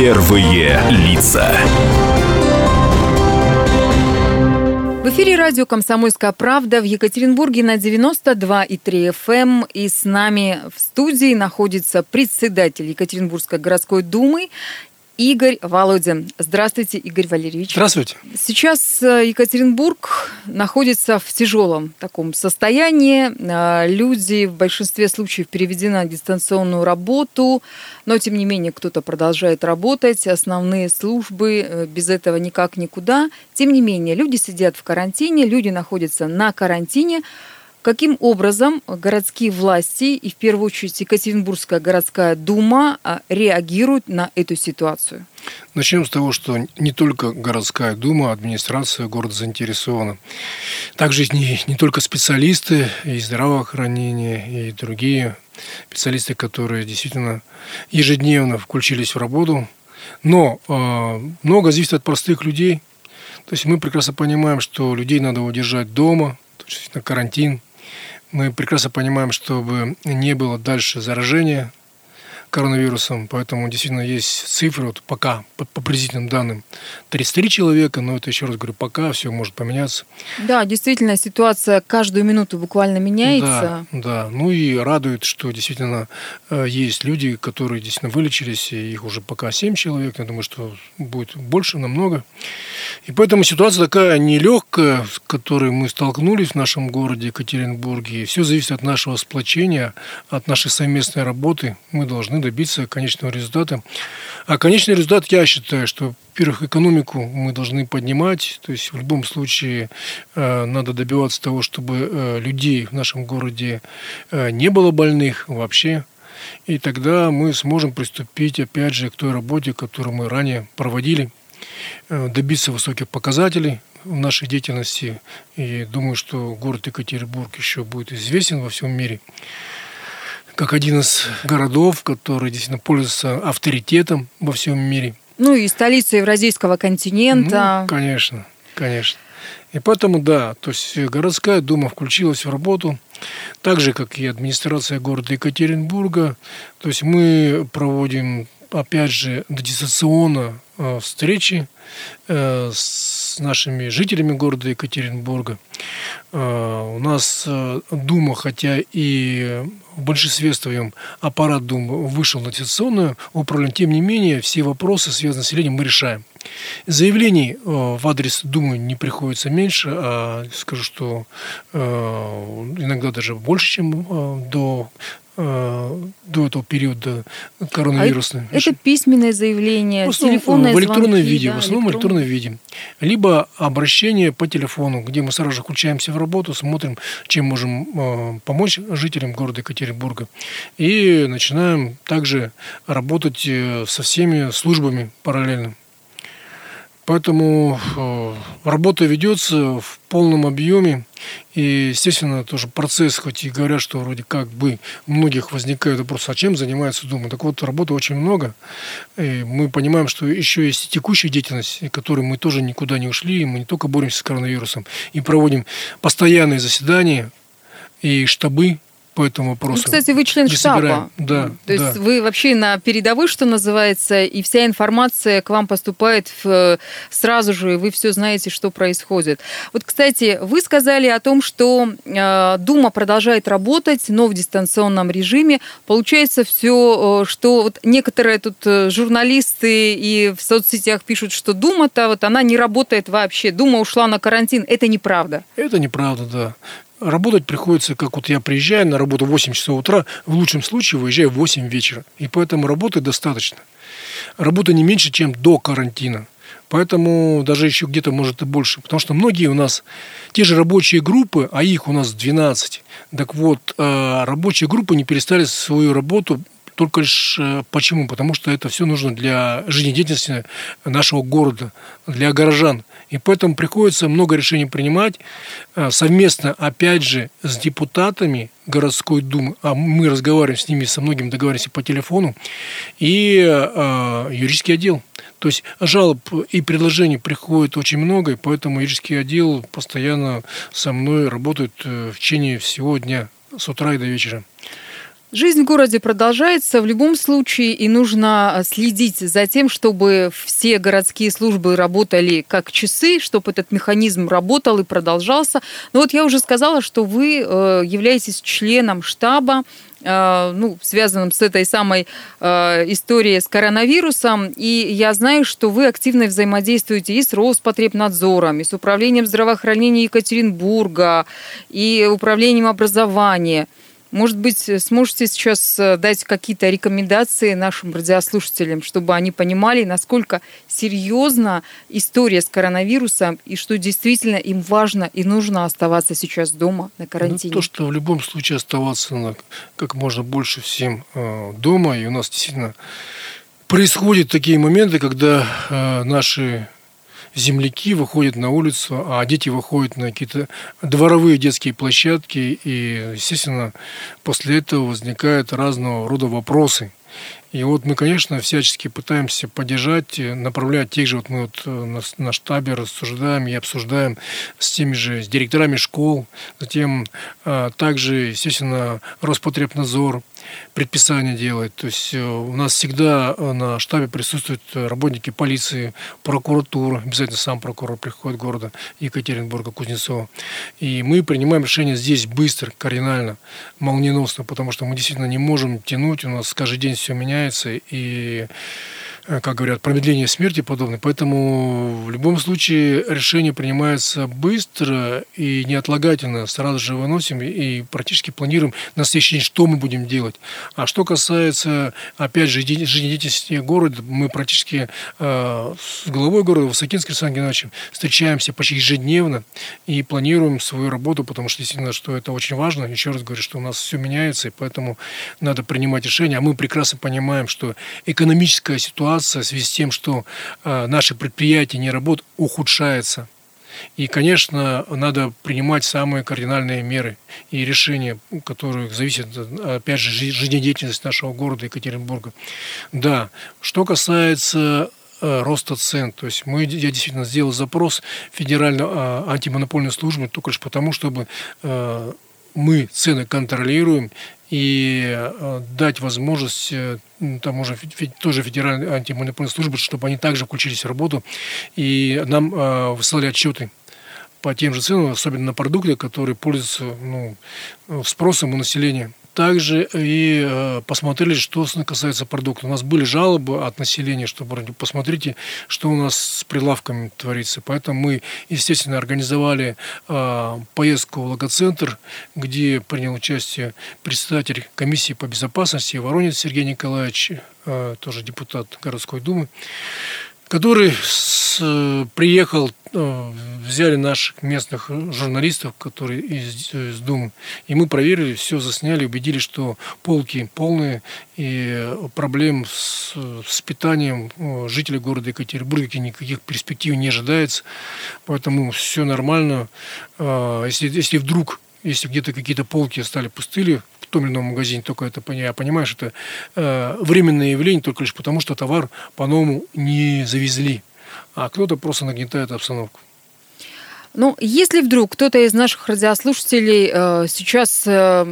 Первые лица. В эфире радио «Комсомольская правда» в Екатеринбурге на 92,3 FM. Эм. И с нами в студии находится председатель Екатеринбургской городской думы Игорь Володин. Здравствуйте, Игорь Валерьевич. Здравствуйте. Сейчас э, Екатеринбург находится в тяжелом таком состоянии. Э, люди в большинстве случаев переведены на дистанционную работу, но тем не менее кто-то продолжает работать. Основные службы э, без этого никак никуда. Тем не менее, люди сидят в карантине, люди находятся на карантине. Каким образом городские власти и в первую очередь Екатеринбургская городская дума а, реагируют на эту ситуацию? Начнем с того, что не только городская дума, администрация города заинтересована. Также не, не только специалисты из здравоохранения и другие специалисты, которые действительно ежедневно включились в работу. Но э, много зависит от простых людей. То есть мы прекрасно понимаем, что людей надо удержать дома, то есть на карантин, мы прекрасно понимаем, чтобы не было дальше заражения коронавирусом, поэтому действительно есть цифры, вот пока, по, по приблизительным данным, 33 человека, но это, еще раз говорю, пока все может поменяться. Да, действительно, ситуация каждую минуту буквально меняется. Да, да. ну и радует, что действительно э, есть люди, которые действительно вылечились, и их уже пока 7 человек, я думаю, что будет больше, намного. И поэтому ситуация такая нелегкая, с которой мы столкнулись в нашем городе Екатеринбурге, и все зависит от нашего сплочения, от нашей совместной работы. Мы должны добиться конечного результата. А конечный результат, я считаю, что, во-первых, экономику мы должны поднимать. То есть в любом случае э, надо добиваться того, чтобы э, людей в нашем городе э, не было больных вообще. И тогда мы сможем приступить, опять же, к той работе, которую мы ранее проводили, добиться высоких показателей в нашей деятельности. И думаю, что город Екатеринбург еще будет известен во всем мире как один из городов, который действительно пользуется авторитетом во всем мире. Ну и столица Евразийского континента. Ну, конечно, конечно. И поэтому, да, то есть городская дума включилась в работу, так же, как и администрация города Екатеринбурга. То есть мы проводим, опять же, дистанционно встречи э, с нашими жителями города Екатеринбурга. Э, у нас Дума, хотя и в большинстве своем аппарат Думы вышел на дистанционное управление, тем не менее все вопросы, связанные с населением, мы решаем. Заявлений э, в адрес Думы не приходится меньше, а скажу, что э, иногда даже больше, чем э, до до этого периода коронавирусной. А это письменное заявление, в основном, телефонное В электронном звонки, виде, да, в основном в электронном виде. Либо обращение по телефону, где мы сразу же включаемся в работу, смотрим, чем можем помочь жителям города Екатеринбурга. И начинаем также работать со всеми службами параллельно. Поэтому э, работа ведется в полном объеме. И, естественно, тоже процесс, хоть и говорят, что вроде как бы многих возникает вопрос, а чем занимается Дума? Так вот, работы очень много. И мы понимаем, что еще есть текущая деятельность, которой мы тоже никуда не ушли. Мы не только боремся с коронавирусом, и проводим постоянные заседания и штабы по этому вопросу. Ну, кстати, вы член штаба. Да, То да. есть вы вообще на передовой, что называется, и вся информация к вам поступает в, сразу же, и вы все знаете, что происходит. Вот, кстати, вы сказали о том, что э, Дума продолжает работать, но в дистанционном режиме. Получается все, э, что вот некоторые тут э, журналисты и в соцсетях пишут, что Дума-то вот она не работает вообще. Дума ушла на карантин. Это неправда. Это неправда, да. Работать приходится, как вот я приезжаю на работу в 8 часов утра, в лучшем случае выезжаю в 8 вечера. И поэтому работы достаточно. Работа не меньше, чем до карантина. Поэтому даже еще где-то может и больше. Потому что многие у нас, те же рабочие группы, а их у нас 12. Так вот, э, рабочие группы не перестали свою работу только лишь э, почему? Потому что это все нужно для жизнедеятельности нашего города, для горожан. И поэтому приходится много решений принимать э, совместно, опять же, с депутатами городской думы, а мы разговариваем с ними, со многими договариваемся по телефону, и э, юридический отдел. То есть жалоб и предложений приходит очень много, и поэтому юридический отдел постоянно со мной работает э, в течение всего дня, с утра и до вечера. Жизнь в городе продолжается в любом случае, и нужно следить за тем, чтобы все городские службы работали как часы, чтобы этот механизм работал и продолжался. Но вот я уже сказала, что вы э, являетесь членом штаба э, ну, связанным с этой самой э, историей с коронавирусом. И я знаю, что вы активно взаимодействуете и с Роспотребнадзором, и с Управлением здравоохранения Екатеринбурга, и Управлением образования – может быть, сможете сейчас э, дать какие-то рекомендации нашим радиослушателям, чтобы они понимали, насколько серьезна история с коронавирусом и что действительно им важно и нужно оставаться сейчас дома на ну, карантине? Ну, то, что в любом случае оставаться на, как можно больше всем э, дома. И у нас действительно происходят такие моменты, когда э, наши земляки выходят на улицу, а дети выходят на какие-то дворовые детские площадки, и, естественно, после этого возникают разного рода вопросы. И вот мы, конечно, всячески пытаемся поддержать, направлять тех же, вот мы вот э, на, на штабе рассуждаем и обсуждаем с теми же, с директорами школ, затем а, также, естественно, Роспотребнадзор, предписания делает. То есть э, у нас всегда на штабе присутствуют работники полиции, прокуратура, обязательно сам прокурор приходит города Екатеринбурга, Кузнецова. И мы принимаем решение здесь быстро, кардинально, молниеносно, потому что мы действительно не можем тянуть, у нас каждый день все меняется, и Э, как говорят, промедление смерти подобное. Поэтому в любом случае решение принимается быстро и неотлагательно. Сразу же выносим и практически планируем на следующий день, что мы будем делать. А что касается, опять же, жизнедеятельности города, мы практически э, с главой города Высокинским Александром Геннадьевичем встречаемся почти ежедневно и планируем свою работу, потому что действительно, что это очень важно. Еще раз говорю, что у нас все меняется, и поэтому надо принимать решения. А мы прекрасно понимаем, что экономическая ситуация ситуация в связи с тем, что э, наши предприятия не работают, ухудшается. И, конечно, надо принимать самые кардинальные меры и решения, которые зависят, опять же, жизнедеятельности нашего города Екатеринбурга. Да, что касается э, роста цен. То есть мы, я действительно сделал запрос Федеральной а, антимонопольной службы только лишь потому, чтобы э, мы цены контролируем и э, дать возможность э, тому же тоже Федеральной антимонопольной службы, чтобы они также включились в работу и нам э, высылали отчеты по тем же ценам, особенно на продукты, которые пользуются ну, спросом у населения также и э, посмотрели, что касается продуктов. У нас были жалобы от населения, что посмотрите, что у нас с прилавками творится. Поэтому мы, естественно, организовали э, поездку в логоцентр, где принял участие председатель комиссии по безопасности Воронец Сергей Николаевич, э, тоже депутат городской думы который с, приехал, э, взяли наших местных журналистов, которые из, из Думы, и мы проверили, все засняли, убедились, что полки полные, и проблем с, с питанием э, жителей города Екатеринбурга никаких перспектив не ожидается, поэтому все нормально. Если, если вдруг если где-то какие-то полки стали пустыли в том или ином магазине, только это я понимаю, что это э, временное явление только лишь потому, что товар по-новому не завезли, а кто-то просто нагнетает обстановку. Ну, если вдруг кто-то из наших радиослушателей э, сейчас э,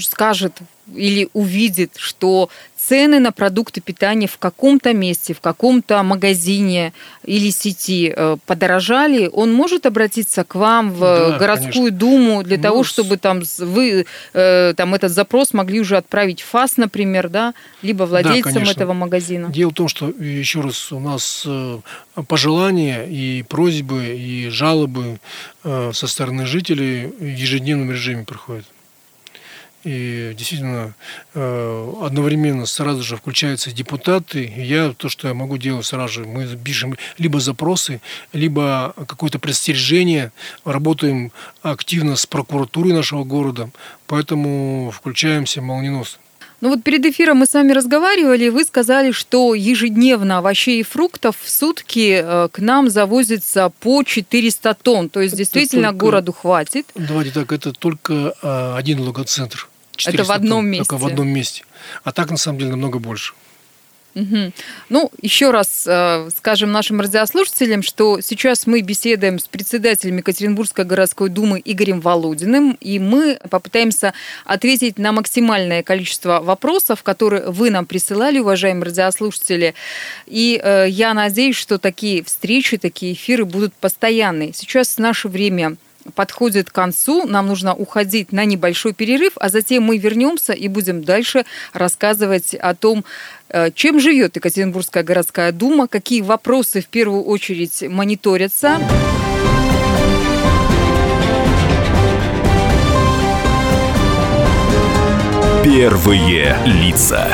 скажет или увидит, что цены на продукты питания в каком-то месте, в каком-то магазине или сети э, подорожали, он может обратиться к вам в да, городскую конечно. думу для ну, того, чтобы там вы э, там этот запрос могли уже отправить в ФАС, например, да, либо владельцам да, этого магазина. Дело в том, что еще раз у нас э, пожелания и просьбы и жалобы со стороны жителей в ежедневном режиме проходят. И действительно, э, одновременно сразу же включаются депутаты. Я то, что я могу делать сразу же, мы пишем либо запросы, либо какое-то предостережение. Работаем активно с прокуратурой нашего города, поэтому включаемся молниеносно. Ну вот перед эфиром мы с вами разговаривали, вы сказали, что ежедневно овощей и фруктов в сутки э, к нам завозится по 400 тонн. То есть это действительно только, городу хватит. Давайте так, это только э, один логоцентр. Это в одном тонн, месте. Только в одном месте. А так, на самом деле, намного больше. Угу. Ну, еще раз э, скажем нашим радиослушателям, что сейчас мы беседуем с председателем Екатеринбургской городской думы Игорем Володиным, и мы попытаемся ответить на максимальное количество вопросов, которые вы нам присылали, уважаемые радиослушатели. И э, я надеюсь, что такие встречи, такие эфиры будут постоянные. Сейчас наше время подходит к концу, нам нужно уходить на небольшой перерыв, а затем мы вернемся и будем дальше рассказывать о том, э, чем живет Екатеринбургская городская дума, какие вопросы в первую очередь мониторятся. Первые лица.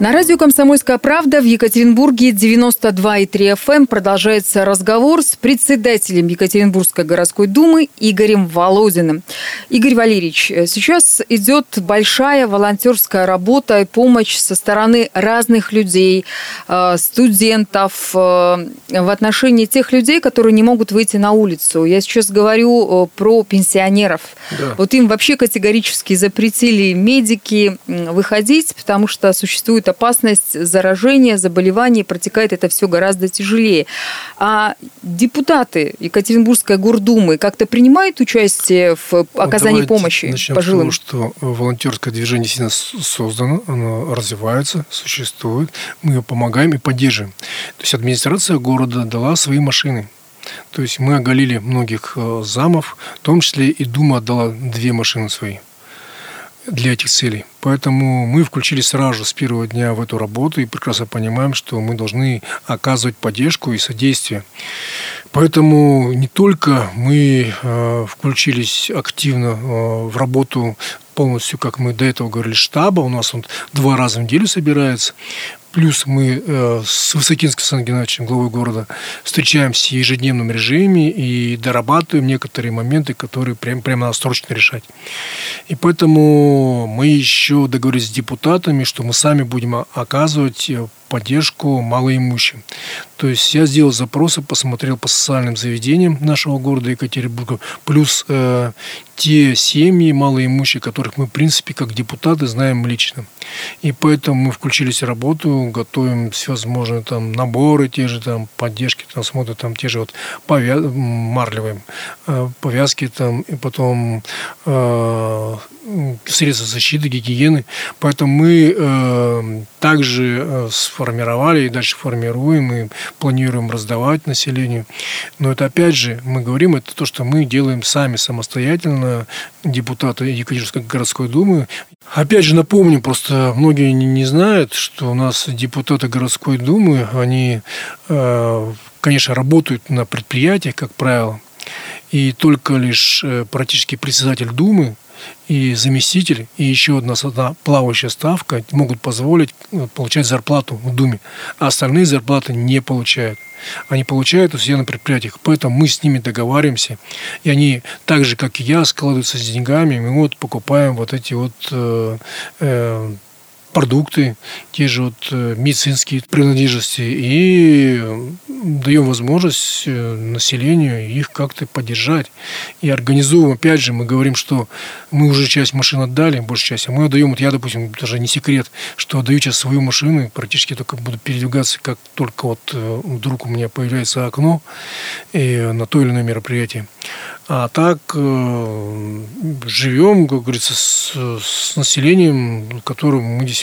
На радио «Комсомольская правда» в Екатеринбурге 92,3 FM продолжается разговор с председателем Екатеринбургской городской думы Игорем Володиным. Игорь Валерьевич, сейчас идет большая волонтерская работа и помощь со стороны разных людей, э, студентов, э, в отношении тех людей, которые не могут выйти на улицу. Я сейчас говорю э, про пенсионеров. Да. Вот им вообще категорически запретили медики выходить, потому что существует опасность заражения, заболеваний, протекает это все гораздо тяжелее. А депутаты Екатеринбургской гордумы как-то принимают участие в оказании Давайте помощи начнем пожилым? С того, что волонтерское движение сильно создано, оно развивается, существует. Мы ее помогаем и поддерживаем. То есть администрация города дала свои машины. То есть мы оголили многих э, замов, в том числе и Дума отдала две машины свои для этих целей. Поэтому мы включились сразу с первого дня в эту работу и прекрасно понимаем, что мы должны оказывать поддержку и содействие. Поэтому не только мы э, включились активно э, в работу полностью, как мы до этого говорили, штаба. У нас он два раза в неделю собирается. Плюс мы э, с Высокинским Сан Геннадьевичем, главой города, встречаемся в ежедневном режиме и дорабатываем некоторые моменты, которые прям, прямо надо срочно решать. И поэтому мы еще договорились с депутатами, что мы сами будем оказывать э, поддержку малоимущим. То есть я сделал запросы, посмотрел по социальным заведениям нашего города Екатеринбурга, плюс э, те семьи малоимущие, которых мы, в принципе, как депутаты знаем лично. И поэтому мы включились в работу, готовим всевозможные там наборы, те же там поддержки, там смотрят там те же вот повя... марлевые э, повязки там, и потом э, средства защиты, гигиены. Поэтому мы э, также э, сформировали и дальше формируем и планируем раздавать населению. Но это опять же, мы говорим, это то, что мы делаем сами самостоятельно, депутаты Екатеринбургской городской думы. Опять же напомню, просто многие не, не знают, что у нас депутаты городской думы, они, э, конечно, работают на предприятиях, как правило, и только лишь э, практически председатель Думы и заместитель, и еще одна, одна плавающая ставка могут позволить э, получать зарплату в Думе, а остальные зарплаты не получают. Они получают у себя на предприятиях, поэтому мы с ними договариваемся, и они так же, как и я, складываются с деньгами, мы вот покупаем вот эти вот э, э, продукты, те же вот э, медицинские принадлежности и даем возможность э, населению их как-то поддержать. И организуем, опять же, мы говорим, что мы уже часть машин отдали, большую часть, а мы отдаем, вот я, допустим, даже не секрет, что отдаю сейчас свою машину, практически только буду передвигаться, как только вот э, вдруг у меня появляется окно и на то или иное мероприятие. А так живем, как говорится, с, с населением, которым мы действительно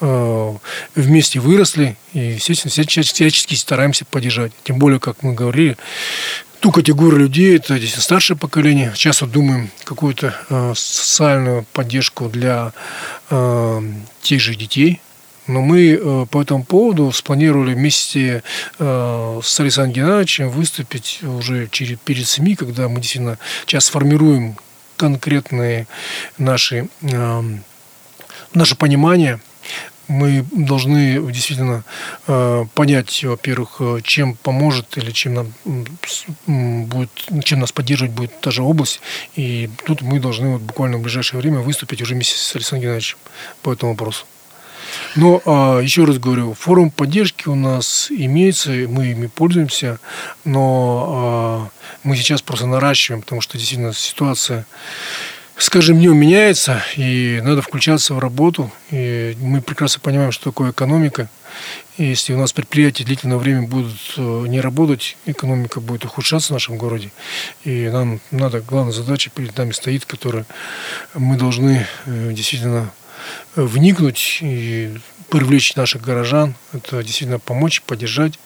э, вместе выросли и, естественно, всячески стараемся поддержать. Тем более, как мы говорили, ту категорию людей, это здесь старшее поколение. Сейчас вот думаем какую-то э, социальную поддержку для э, тех же детей, но мы э, по этому поводу спланировали вместе э, с Александром Геннадьевичем выступить уже через, перед СМИ, когда мы действительно сейчас сформируем конкретные наши, э, наше понимание мы должны действительно понять, во-первых, чем поможет или чем нам будет, чем нас поддерживать будет та же область. И тут мы должны вот буквально в ближайшее время выступить уже вместе с Александром Геннадьевичем по этому вопросу. Но а, еще раз говорю, форум поддержки у нас имеется, мы ими пользуемся, но а, мы сейчас просто наращиваем, потому что действительно ситуация с каждым днем меняется, и надо включаться в работу. И мы прекрасно понимаем, что такое экономика. Если у нас предприятия длительное время будут э, не работать, экономика будет ухудшаться в нашем городе. И нам надо, главная задача перед нами стоит, которую мы должны э, действительно вникнуть и привлечь наших горожан. Это действительно помочь, поддержать,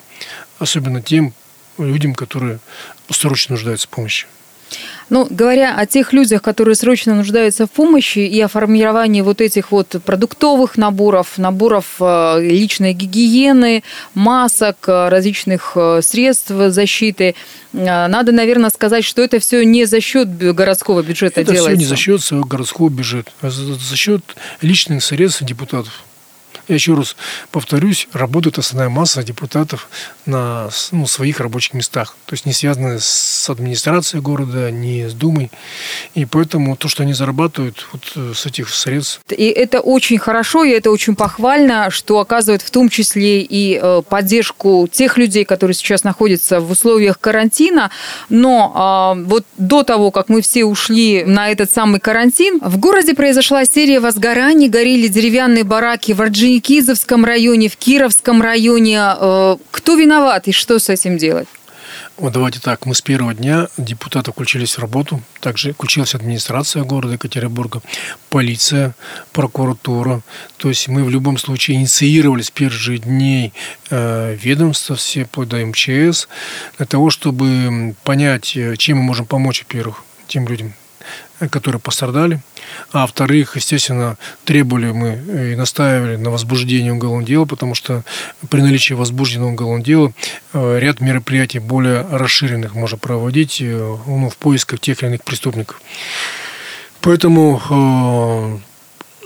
особенно тем людям, которые срочно нуждаются в помощи. Ну, говоря о тех людях, которые срочно нуждаются в помощи и о формировании вот этих вот продуктовых наборов, наборов э, личной гигиены, масок, э, различных э, средств защиты, надо, наверное, сказать, что это все не за счет городского бюджета это делается. Это все не за счет своего городского бюджета, а за счет личных средств депутатов. Я еще раз повторюсь, работает основная масса депутатов на ну, своих рабочих местах. То есть не связаны с администрацией города, не с Думой. И поэтому то, что они зарабатывают вот э, с этих средств. И это очень хорошо, и это очень похвально, что оказывает в том числе и э, поддержку тех людей, которые сейчас находятся в условиях карантина. Но а, вот до того, как мы все ушли на этот самый карантин, в городе произошла серия возгораний, горели деревянные бараки в Орджоникидзе, Кизовском районе, в Кировском районе. Э, кто виноват и что с этим делать? Вот давайте так, мы с первого дня депутаты включились в работу, также включилась администрация города Екатеринбурга, полиция, прокуратура. То есть мы в любом случае инициировали с первых дней э, ведомства, все вплоть до МЧС, для того, чтобы понять, э, чем мы можем помочь, во-первых, тем людям, которые пострадали. А во-вторых, естественно, требовали мы и настаивали на возбуждении уголовного дела, потому что при наличии возбужденного уголовного дела э, ряд мероприятий более расширенных можно проводить э, ну, в поисках тех или иных преступников. Поэтому э,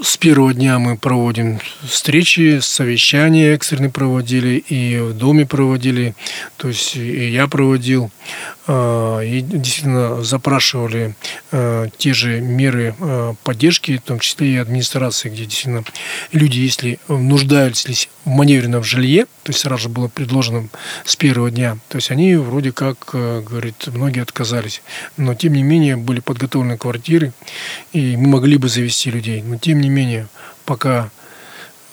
с первого дня мы проводим встречи, совещания экстренные проводили, и в доме проводили, то есть и я проводил, и действительно запрашивали а, те же меры а, поддержки, в том числе и администрации, где действительно люди, если нуждались в маневренном жилье, то есть сразу же было предложено с первого дня, то есть они вроде как, говорит, многие отказались, но тем не менее были подготовлены квартиры, и мы могли бы завести людей, но тем не не менее, пока э,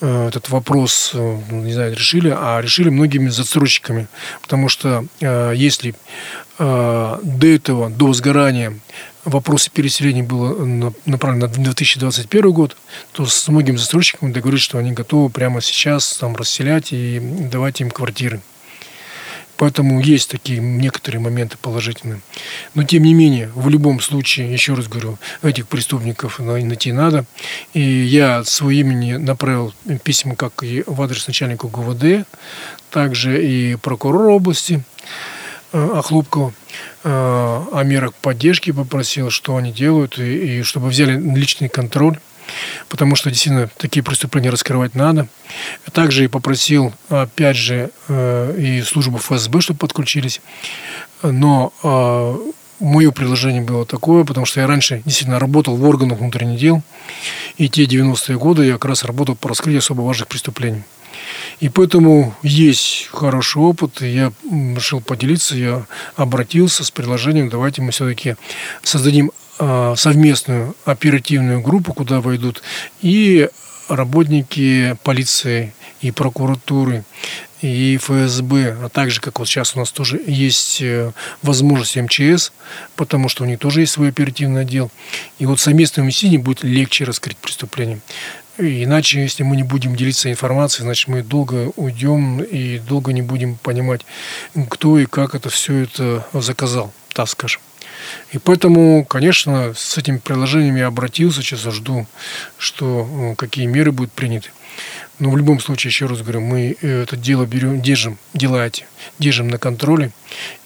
этот вопрос, э, ну, не знаю, решили, а решили многими застройщиками. Потому что э, если до этого, до сгорания, вопросы переселения было направлено на 2021 год, то с многими застройщиками договорились, что они готовы прямо сейчас там расселять и давать им квартиры. Поэтому есть такие некоторые моменты положительные. Но тем не менее, в любом случае, еще раз говорю, этих преступников найти надо. И я от своего имени направил письма как и в адрес начальника ГУВД, также и прокурора области э, Охлопкова э, о мерах поддержки попросил, что они делают, и, и чтобы взяли личный контроль потому что действительно такие преступления раскрывать надо. Также и попросил, опять же, э, и службу ФСБ, чтобы подключились. Но э, мое предложение было такое, потому что я раньше действительно работал в органах внутренних дел, и те 90-е годы я как раз работал по раскрытию особо важных преступлений. И поэтому есть хороший опыт, и я решил поделиться, я обратился с предложением, давайте мы все-таки создадим совместную оперативную группу, куда войдут и работники полиции, и прокуратуры, и ФСБ, а также, как вот сейчас у нас тоже есть э, возможность МЧС, потому что у них тоже есть свой оперативный отдел. И вот совместным усилием будет легче раскрыть преступление. Иначе, если мы не будем делиться информацией, значит, мы долго уйдем и долго не будем понимать, кто и как это все это заказал, так скажем. И поэтому, конечно, с этими приложениями я обратился, сейчас жду, что э, какие меры будут приняты. Но в любом случае, еще раз говорю, мы э, это дело берем, держим, дела эти, держим на контроле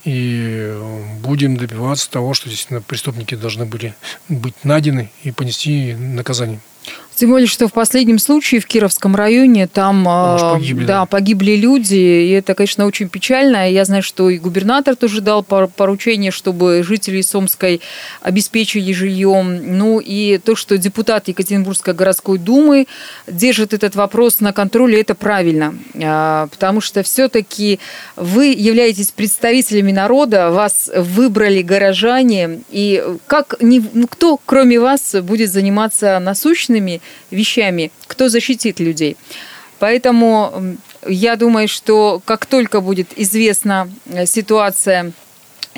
и э, будем добиваться того, что действительно преступники должны были быть найдены и понести наказание. Тем более, что в последнем случае в Кировском районе там ну, погибли, да, погибли люди, и это, конечно, очень печально. Я знаю, что и губернатор тоже дал поручение, чтобы жители Сомской обеспечили жильем. Ну и то, что депутат Екатеринбургской городской думы держит этот вопрос на контроле, это правильно. А, потому что все-таки вы являетесь представителями народа, вас выбрали горожане, и как, ну, кто, кроме вас, будет заниматься насущными вещами, кто защитит людей. Поэтому я думаю, что как только будет известна э, ситуация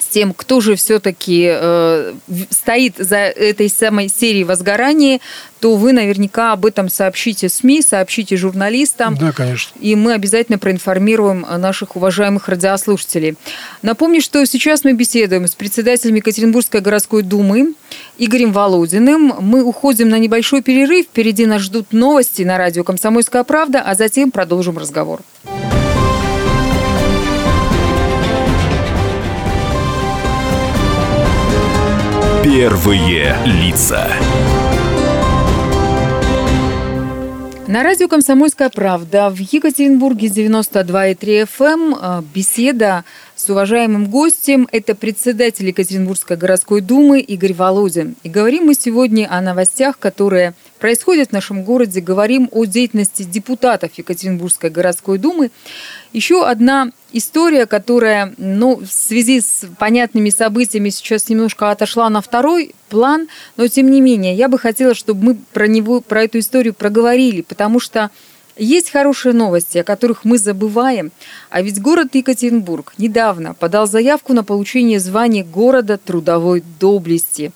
с тем, кто же все-таки э, стоит за этой самой серией возгорания, то вы наверняка об этом сообщите СМИ, сообщите журналистам. Да, конечно. И мы обязательно проинформируем наших уважаемых радиослушателей. Напомню, что сейчас мы беседуем с председателем Екатеринбургской городской думы Игорем Володиным. Мы уходим на небольшой перерыв. Впереди нас ждут новости на радио «Комсомольская правда», а затем продолжим разговор. Первые лица. На радио «Комсомольская правда» в Екатеринбурге 92,3 FM э, беседа с уважаемым гостем. Это председатель Екатеринбургской городской думы Игорь Володин. И говорим мы сегодня о новостях, которые происходят в нашем городе. Говорим о деятельности депутатов Екатеринбургской городской думы. Еще одна история, которая ну, в связи с понятными событиями сейчас немножко отошла на второй план, но тем не менее, я бы хотела, чтобы мы про него, про эту историю проговорили, потому что есть хорошие новости, о которых мы забываем. А ведь город Екатеринбург недавно подал заявку на получение звания города трудовой доблести.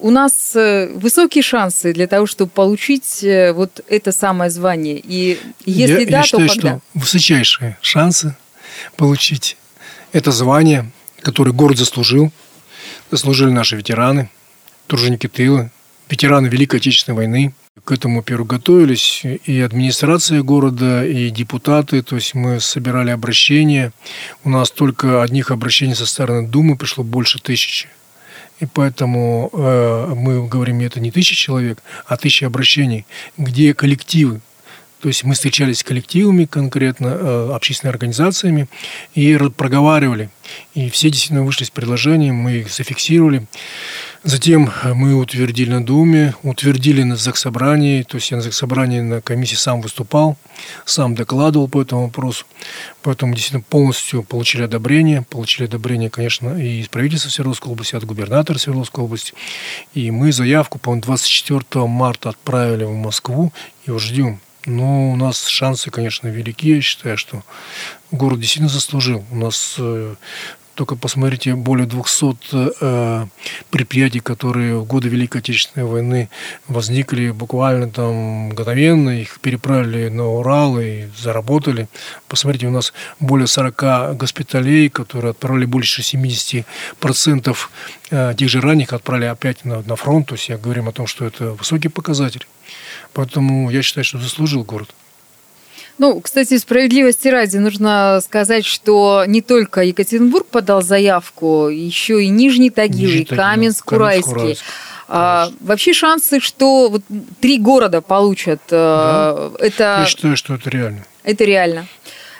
У нас э, высокие шансы для того, чтобы получить э, вот это самое звание. И если я, да, я считаю, то когда? что высочайшие шансы получить это звание, которое город заслужил. Заслужили наши ветераны, труженики тыла, ветераны Великой Отечественной войны. К этому перву готовились и администрация города, и депутаты. То есть мы собирали обращения. У нас только одних обращений со стороны Думы пришло больше тысячи. И поэтому э, мы говорим, это не тысяча человек, а тысячи обращений, где коллективы, то есть мы встречались с коллективами конкретно, э, общественными организациями и проговаривали. И все действительно вышли с предложением, мы их зафиксировали. Затем мы утвердили на Думе, утвердили на Заксобрании, то есть я на Заксобрании на комиссии сам выступал, сам докладывал по этому вопросу. Поэтому действительно полностью получили одобрение. Получили одобрение, конечно, и из правительства Свердловской области, от губернатора Свердловской области. И мы заявку, по-моему, 24 марта отправили в Москву и ждем но у нас шансы, конечно, велики. Я считаю, что город действительно заслужил. У нас э, только посмотрите, более 200 э, предприятий, которые в годы Великой Отечественной войны возникли буквально там мгновенно, их переправили на Урал и заработали. Посмотрите, у нас более 40 госпиталей, которые отправили больше 70% э, тех же ранних отправили опять на, на фронт. То есть я говорим о том, что это высокий показатель. Поэтому я считаю, что заслужил город. Ну, кстати, справедливости ради нужно сказать, что не только Екатеринбург подал заявку, еще и Нижний Тагил, Нижний и Каменск-Уральский. Каменск а, вообще шансы, что вот три города получат, э, да. это... Я считаю, что это реально. Это реально.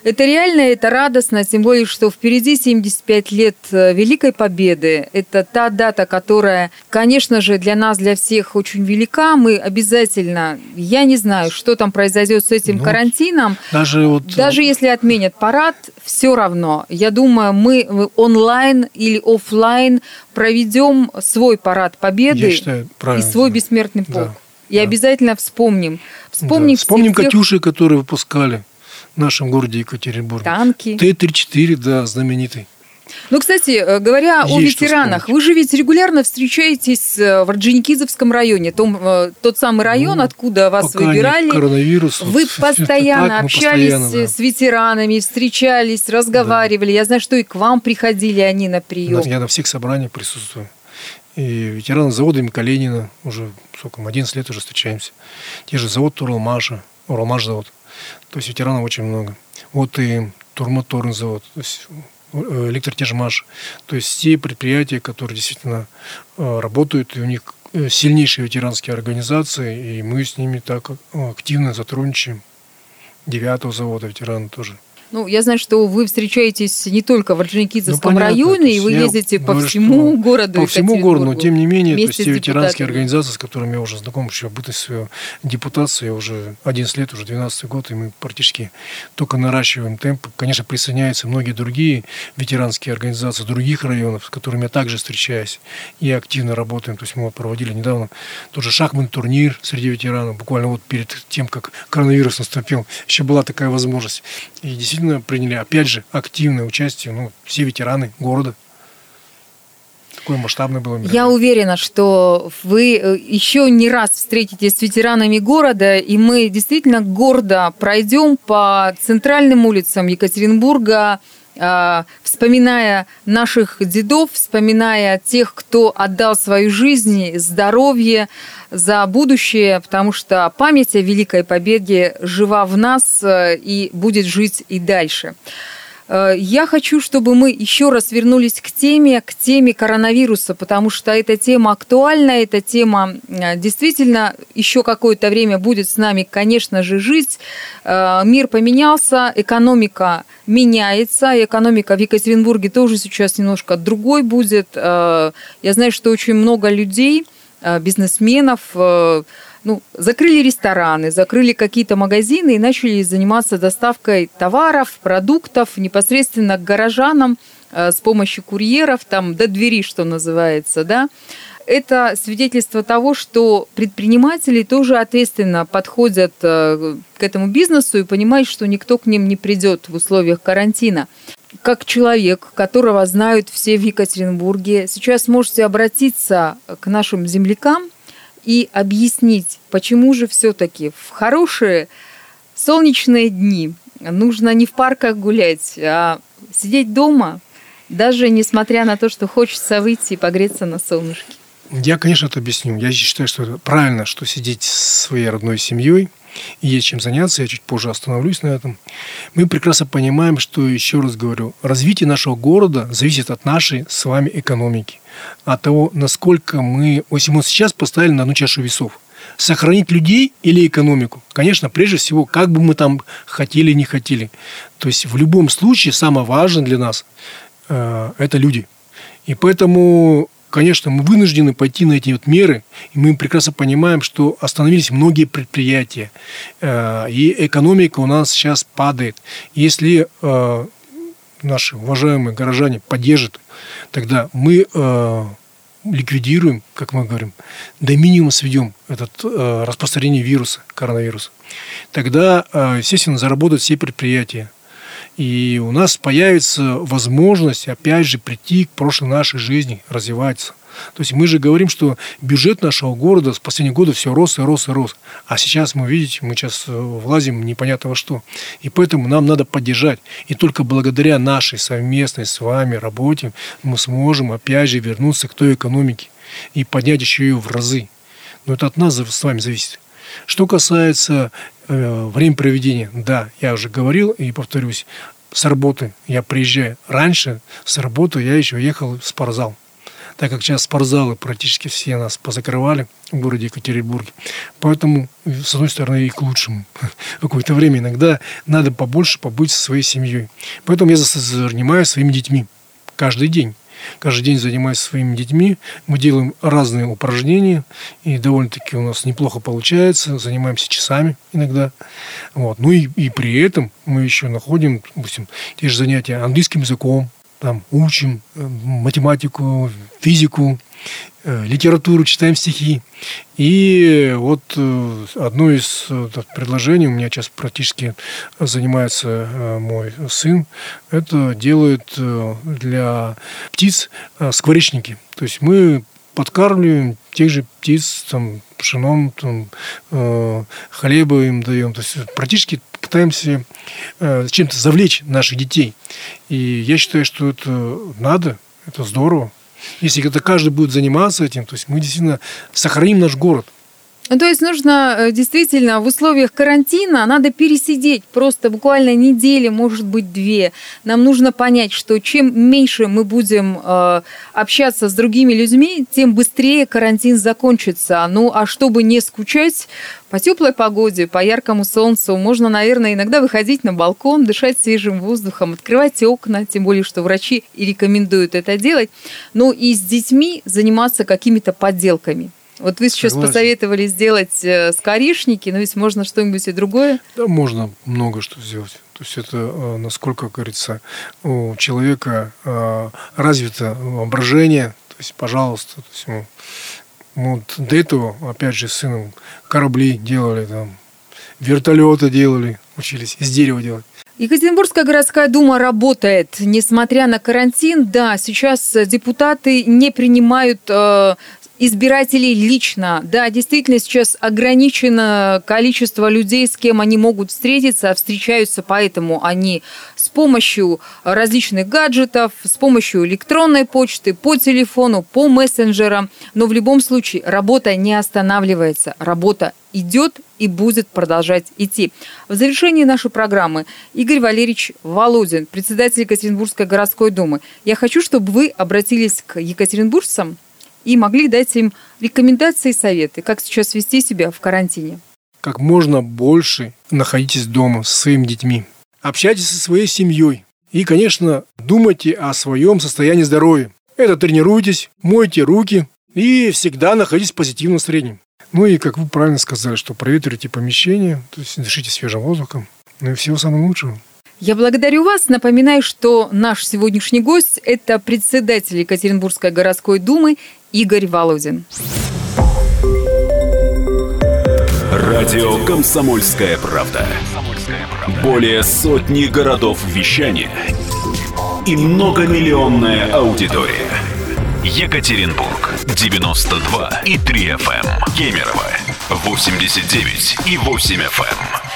Это реально, это радостно, тем более, что впереди 75 лет э, Великой Победы. Это та дата, которая, конечно же, для нас, для всех очень велика. Мы обязательно, я не знаю, что там произойдет с этим ну, карантином. Даже, вот... даже если отменят парад, все равно. Я думаю, мы онлайн или офлайн проведем свой парад Победы считаю, и свой бессмертный полк. Да, и да. обязательно вспомним. Вспомним, да. вспомним всех... Катюши, которые выпускали в нашем городе Екатеринбурге. Танки. Т-34, да, знаменитый. Ну, кстати, э, говоря Есть о ветеранах, вы же ведь регулярно встречаетесь э, в Орджоникидзевском районе, том, э, тот самый район, ну, откуда вас выбирали. коронавирус. Вы вот, постоянно так, общались постоянно, да. с ветеранами, встречались, разговаривали. Да. Я знаю, что и к вам приходили они на прием. Я на всех собраниях присутствую. И ветераны завода имени Калинина уже, сколько, 11 лет уже встречаемся. Те же завод Уралмаша, Уралмаш завод. То есть ветеранов очень много. Вот и Турмоторный завод, то есть э, электротяжмаш. То есть те предприятия, которые действительно э, работают, и у них э, сильнейшие ветеранские организации, и мы с ними так активно сотрудничаем. Девятого завода ветераны тоже – ну, я знаю, что вы встречаетесь не только в Орджоникидзевском ну, районе, и вы ездите по всему что, городу. По всему городу, но тем не менее, то есть те ветеранские организации, с которыми я уже знаком, еще бытность свою депутацию, я уже 11 лет, уже 12 год, и мы практически только наращиваем темп. Конечно, присоединяются многие другие ветеранские организации других районов, с которыми я также встречаюсь и активно работаем. То есть мы проводили недавно тоже шахматный турнир среди ветеранов, буквально вот перед тем, как коронавирус наступил, еще была такая возможность. И действительно действительно приняли, опять же, активное участие, ну, все ветераны города. Такое масштабное было. Я уверена, что вы э, еще не раз встретитесь с ветеранами города, и мы действительно гордо пройдем по центральным улицам Екатеринбурга, а, вспоминая наших дедов, вспоминая тех, кто отдал свою жизнь, здоровье за будущее, потому что память о Великой Победе жива в нас э, и будет жить и дальше. Э, я хочу, чтобы мы еще раз вернулись к теме, к теме коронавируса, потому что эта тема актуальна, эта тема э, действительно еще какое-то время будет с нами, конечно же, жить. Мир поменялся, экономика меняется, экономика в Екатеринбурге тоже сейчас немножко другой будет. Я знаю, что очень много людей, бизнесменов, ну, закрыли рестораны, закрыли какие-то магазины и начали заниматься доставкой товаров, продуктов непосредственно к горожанам э, с помощью курьеров, там до двери, что называется, да. Это свидетельство того, что предприниматели тоже ответственно подходят э, к этому бизнесу и понимают, что никто к ним не придет в условиях карантина как человек, которого знают все в Екатеринбурге, сейчас можете обратиться к нашим землякам и объяснить, почему же все-таки в хорошие солнечные дни нужно не в парках гулять, а сидеть дома, даже несмотря на то, что хочется выйти и погреться на солнышке. Я, конечно, это объясню. Я считаю, что это правильно, что сидеть с своей родной семьей, есть чем заняться, я чуть позже остановлюсь на этом. Мы прекрасно понимаем, что, еще раз говорю, развитие нашего города зависит от нашей с вами экономики, от того, насколько мы, если мы сейчас поставили на одну чашу весов, сохранить людей или экономику. Конечно, прежде всего, как бы мы там хотели, не хотели. То есть в любом случае самое важное для нас э, это люди. И поэтому конечно, мы вынуждены пойти на эти вот меры, и мы прекрасно понимаем, что остановились многие предприятия, э, и экономика у нас сейчас падает. Если э, наши уважаемые горожане поддержат, тогда мы э, ликвидируем, как мы говорим, до минимума сведем это распространение вируса, коронавируса. Тогда, естественно, заработают все предприятия, и у нас появится возможность, опять же, прийти к прошлой нашей жизни, развиваться. То есть мы же говорим, что бюджет нашего города с последних года все рос и рос и рос. А сейчас мы, видите, мы сейчас э, влазим непонятно во что. И поэтому нам надо поддержать. И только благодаря нашей совместной с вами работе мы сможем опять же вернуться к той экономике и поднять еще ее в разы. Но это от нас с вами зависит. Что касается э, времени проведения, да, я уже говорил и повторюсь, с работы я приезжаю. Раньше с работы я еще ехал в спортзал. Так как сейчас спортзалы практически все нас позакрывали в городе Екатеринбурге. Поэтому, с одной стороны, и к лучшему. Какое-то время иногда надо побольше побыть со своей семьей. Поэтому я занимаюсь своими детьми каждый день каждый день занимаюсь своими детьми. Мы делаем разные упражнения, и довольно-таки у нас неплохо получается. Занимаемся часами иногда. Вот. Ну и, и при этом мы еще находим, допустим, те же занятия английским языком, там учим э, математику, физику, литературу, читаем стихи. И вот э, одно из предложений, у меня сейчас практически занимается мой сын, это делает для птиц скворечники. То есть мы подкармливаем тех же птиц там, пшеном, там, э, хлеба им даем. То есть практически пытаемся э, чем-то завлечь наших детей. И я считаю, что это надо, это здорово. Если это каждый будет заниматься этим, то есть мы действительно сохраним наш город. Ну, то есть нужно э, действительно в условиях карантина надо пересидеть просто буквально недели, может быть, две. Нам нужно понять, что чем меньше мы будем э, общаться с другими людьми, тем быстрее карантин закончится. Ну, а чтобы не скучать, по теплой погоде, по яркому солнцу можно, наверное, иногда выходить на балкон, дышать свежим воздухом, открывать окна, тем более, что врачи и рекомендуют это делать. Но и с детьми заниматься какими-то подделками. Вот вы сейчас Согласен. посоветовали сделать э, скоришники, но ведь можно что-нибудь и другое? Да, можно много что сделать. То есть это э, насколько, как говорится, у человека э, развито воображение. То есть, пожалуйста, то есть, вот до этого, опять же, с сыном корабли делали, там, вертолеты делали, учились из дерева делать. Екатеринбургская городская дума работает, несмотря на карантин. Да, сейчас депутаты не принимают э, избирателей лично. Да, действительно, сейчас ограничено количество людей, с кем они могут встретиться, встречаются поэтому они с помощью различных гаджетов, с помощью электронной почты, по телефону, по мессенджерам. Но в любом случае работа не останавливается, работа идет и будет продолжать идти. В завершении нашей программы Игорь Валерьевич Володин, председатель Екатеринбургской городской думы. Я хочу, чтобы вы обратились к екатеринбуржцам и могли дать им рекомендации и советы, как сейчас вести себя в карантине. Как можно больше находитесь дома с своими детьми. Общайтесь со своей семьей. И, конечно, думайте о своем состоянии здоровья. Это тренируйтесь, мойте руки и всегда находитесь в позитивном настроении. Ну и, как вы правильно сказали, что проветривайте помещение, то есть дышите свежим воздухом. Ну и всего самого лучшего. Я благодарю вас. Напоминаю, что наш сегодняшний гость – это председатель Екатеринбургской городской думы Игорь Володин. Радио «Комсомольская правда». Более сотни городов вещания и многомиллионная аудитория. Екатеринбург 92 и 3 FM. Кемерово 89 и 8 FM.